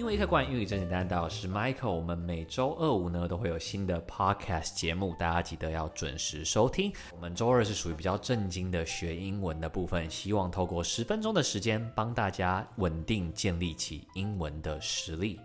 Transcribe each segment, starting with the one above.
英文易开罐，英语真简单。大家好，我是 Michael。我们每周二五呢都会有新的 Podcast 节目，大家记得要准时收听。我们周二是属于比较正经的学英文的部分，希望透过十分钟的时间，帮大家稳定建立起英文的实力。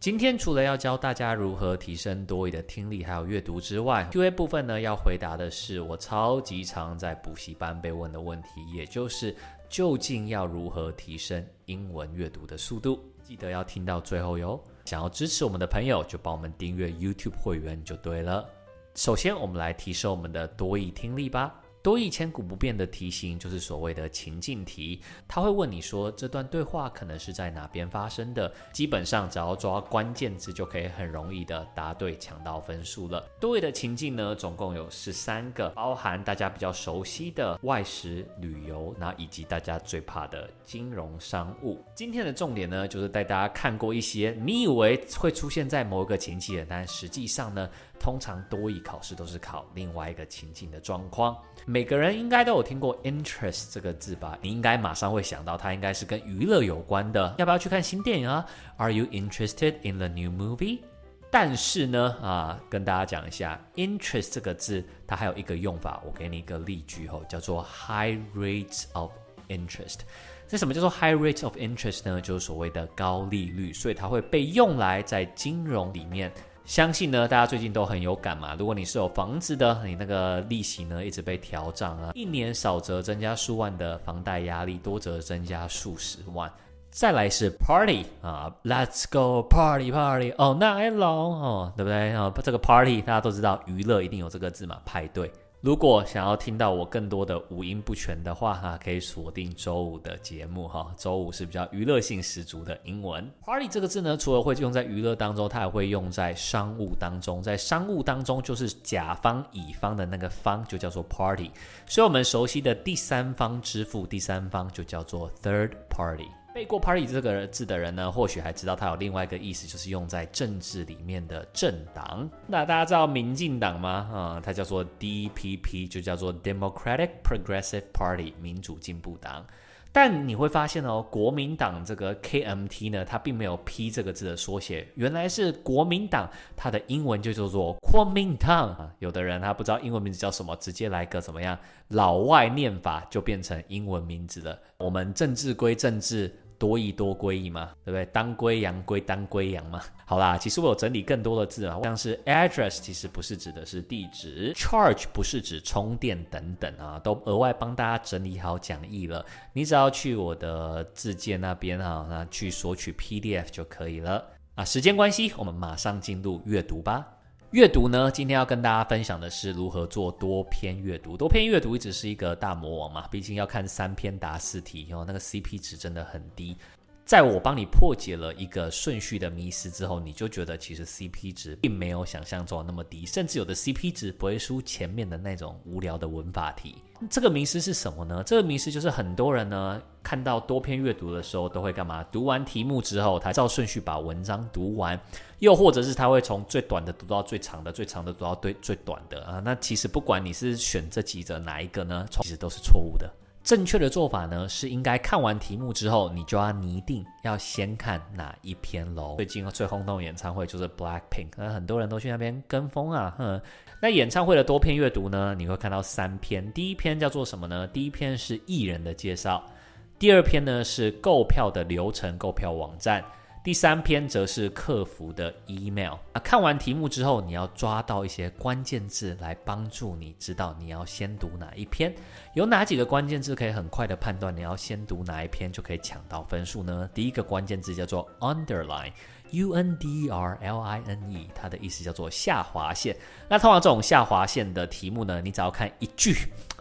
今天除了要教大家如何提升多益的听力还有阅读之外，Q&A 部分呢要回答的是我超级常在补习班被问的问题，也就是究竟要如何提升英文阅读的速度？记得要听到最后哟！想要支持我们的朋友，就帮我们订阅 YouTube 会员就对了。首先，我们来提升我们的多益听力吧。多益千古不变的题型就是所谓的情境题，他会问你说这段对话可能是在哪边发生的，基本上只要抓关键字就可以很容易的答对，抢到分数了。多益的情境呢，总共有十三个，包含大家比较熟悉的外食、旅游，那以及大家最怕的金融商务。今天的重点呢，就是带大家看过一些你以为会出现在某一个情境的，但实际上呢，通常多益考试都是考另外一个情境的状况。每每个人应该都有听过 interest 这个字吧？你应该马上会想到它应该是跟娱乐有关的。要不要去看新电影啊？Are you interested in the new movie？但是呢，啊，跟大家讲一下，interest 这个字它还有一个用法，我给你一个例句吼，叫做 high rates of interest。这什么叫做 high rates of interest 呢？就是所谓的高利率，所以它会被用来在金融里面。相信呢，大家最近都很有感嘛。如果你是有房子的，你那个利息呢一直被调涨啊，一年少则增加数万的房贷压力，多则增加数十万。再来是 party 啊，Let's go party party all night long 哦，对不对哦？这个 party 大家都知道，娱乐一定有这个字嘛，派对。如果想要听到我更多的五音不全的话哈，可以锁定周五的节目哈。周五是比较娱乐性十足的英文。Party 这个字呢，除了会用在娱乐当中，它还会用在商务当中。在商务当中，就是甲方乙方的那个方就叫做 party。所以我们熟悉的第三方支付，第三方就叫做 third party。背过 party 这个字的人呢，或许还知道它有另外一个意思，就是用在政治里面的政党。那大家知道民进党吗？啊、它叫做 DPP，就叫做 Democratic Progressive Party，民主进步党。但你会发现哦，国民党这个 KMT 呢，它并没有 P 这个字的缩写，原来是国民党，它的英文就叫做 k u o m i n t a n 啊。有的人他不知道英文名字叫什么，直接来个怎么样老外念法，就变成英文名字了。我们政治归政治。多益多归益嘛，对不对？当归阳归当归阳嘛。好啦，其实我有整理更多的字啊，像是 address 其实不是指的是地址，charge 不是指充电等等啊，都额外帮大家整理好讲义了。你只要去我的自荐那边啊，那去索取 PDF 就可以了。啊，时间关系，我们马上进入阅读吧。阅读呢，今天要跟大家分享的是如何做多篇阅读。多篇阅读一直是一个大魔王嘛，毕竟要看三篇答四题，哦，那个 CP 值真的很低。在我帮你破解了一个顺序的迷失之后，你就觉得其实 CP 值并没有想象中那么低，甚至有的 CP 值不会输前面的那种无聊的文法题。这个迷失是什么呢？这个迷失就是很多人呢看到多篇阅读的时候都会干嘛？读完题目之后，他照顺序把文章读完，又或者是他会从最短的读到最长的，最长的读到最最短的啊。那其实不管你是选这几者哪一个呢，其实都是错误的。正确的做法呢，是应该看完题目之后，你就要拟定要先看哪一篇喽。最近最轰动演唱会就是 Blackpink，那很多人都去那边跟风啊。哼，那演唱会的多篇阅读呢，你会看到三篇。第一篇叫做什么呢？第一篇是艺人的介绍，第二篇呢是购票的流程，购票网站。第三篇则是客服的 email 啊，看完题目之后，你要抓到一些关键字来帮助你知道你要先读哪一篇。有哪几个关键字可以很快的判断你要先读哪一篇就可以抢到分数呢？第一个关键字叫做 underline，U N D R L I N E，它的意思叫做下划线。那通常这种下划线的题目呢，你只要看一句，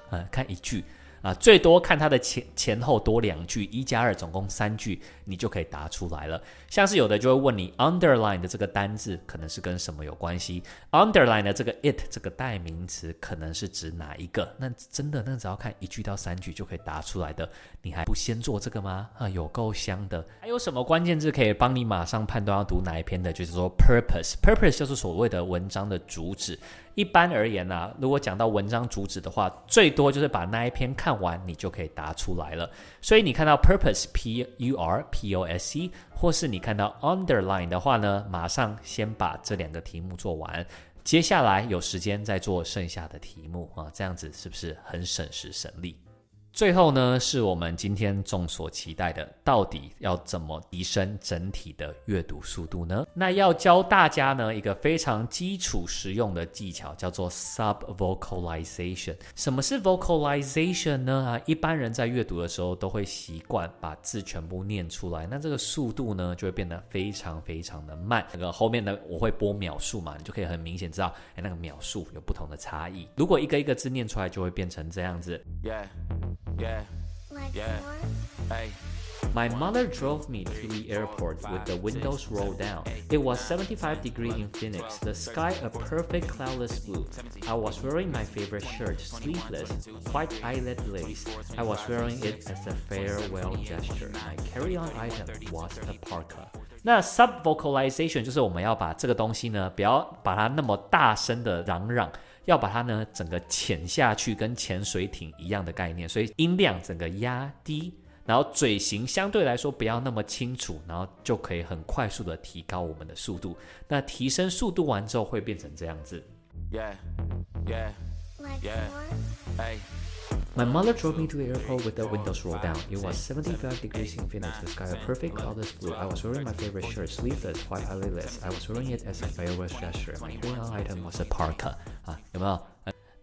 呃，看一句。啊，最多看它的前前后多两句，一加二总共三句，你就可以答出来了。像是有的就会问你，underline 的这个单字可能是跟什么有关系？underline 的这个 it 这个代名词可能是指哪一个？那真的，那只要看一句到三句就可以答出来的，你还不先做这个吗？啊，有够香的！还有什么关键字可以帮你马上判断要读哪一篇的？就是说 purpose，purpose 就是所谓的文章的主旨。一般而言呢、啊，如果讲到文章主旨的话，最多就是把那一篇看看完，你就可以答出来了。所以你看到 purpose p u r p o s e，或是你看到 underline 的话呢，马上先把这两个题目做完，接下来有时间再做剩下的题目啊，这样子是不是很省时省力？最后呢，是我们今天众所期待的，到底要怎么提升整体的阅读速度呢？那要教大家呢一个非常基础实用的技巧，叫做 subvocalization。什么是 vocalization 呢？啊，一般人在阅读的时候都会习惯把字全部念出来，那这个速度呢就会变得非常非常的慢。那个后面呢，我会播秒数嘛，你就可以很明显知道，哎，那个秒数有不同的差异。如果一个一个字念出来，就会变成这样子。Yeah, yeah, hey. My mother drove me to the airport with the windows rolled down. It was 75 degrees in Phoenix, the sky a perfect cloudless blue. I was wearing my favorite shirt, sleeveless, white eyelet lace. I was wearing it as a farewell gesture. My carry-on item was a parka. 那 subvocalization 就是我们要把这个东西呢，不要把它那么大声的嚷嚷。 要把它呢整个潜下去，跟潜水艇一样的概念，所以音量整个压低，然后嘴型相对来说不要那么清楚，然后就可以很快速的提高我们的速度。那提升速度完之后会变成这样子。Yeah, yeah, yeah, hey. My mother drove me to the airport with the windows rolled down. It was 75 degrees in Phoenix, the sky a perfect cloudless blue. I was wearing my favorite shirt, sleeveless, white eyelet. I was wearing it as a farewell gesture. My carry-on item was a parka. 啊，有没有？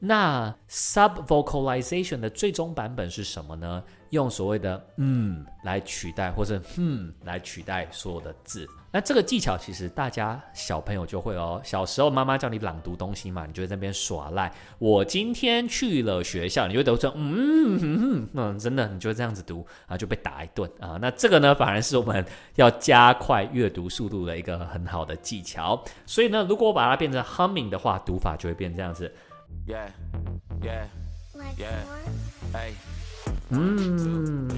那 subvocalization 的最终版本是什么呢？ 用所谓的嗯来取代，或是嗯来取代所有的字。那这个技巧其实大家小朋友就会哦。小时候妈妈叫你朗读东西嘛，你就在那边耍赖。我今天去了学校，你就读成嗯嗯嗯嗯，真的，你就这样子读啊，就被打一顿啊。那这个呢，反而是我们要加快阅读速度的一个很好的技巧。所以呢，如果我把它变成 humming 的话，读法就会变这样子。Yeah, yeah, yeah, hey. 嗯，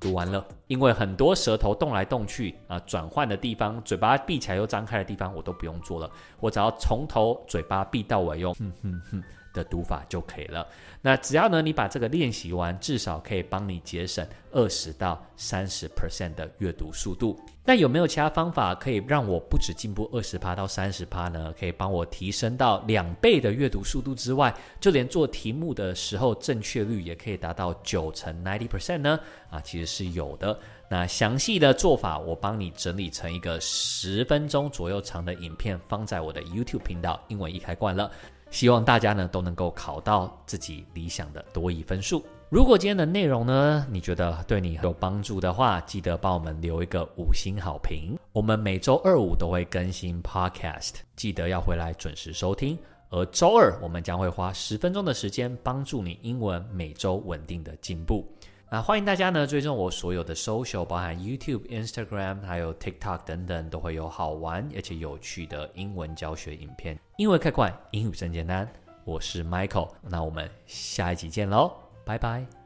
读完了，因为很多舌头动来动去啊，转换的地方，嘴巴闭起来又张开的地方，我都不用做了，我只要从头嘴巴闭到尾用哼哼哼的读法就可以了。那只要呢，你把这个练习完，至少可以帮你节省二十到三十 percent 的阅读速度。那有没有其他方法可以让我不止进步二十趴到三十趴呢？可以帮我提升到两倍的阅读速度之外，就连做题目的时候正确率也可以达到九成 ninety percent 呢？啊，其实是有的。那详细的做法，我帮你整理成一个十分钟左右长的影片，放在我的 YouTube 频道“英文一开罐”了。希望大家呢都能够考到自己理想的多益分数。如果今天的内容呢，你觉得对你有帮助的话，记得帮我们留一个五星好评。我们每周二五都会更新 Podcast，记得要回来准时收听。而周二我们将会花十分钟的时间帮助你英文每周稳定的进步。那，欢迎大家呢追踪我所有的 social，包含 YouTube、Instagram，还有 TikTok 等等，都会有好玩而且有趣的英文教学影片。英文开快，英语真简单。我是 Michael，那我们下一集见喽，拜拜。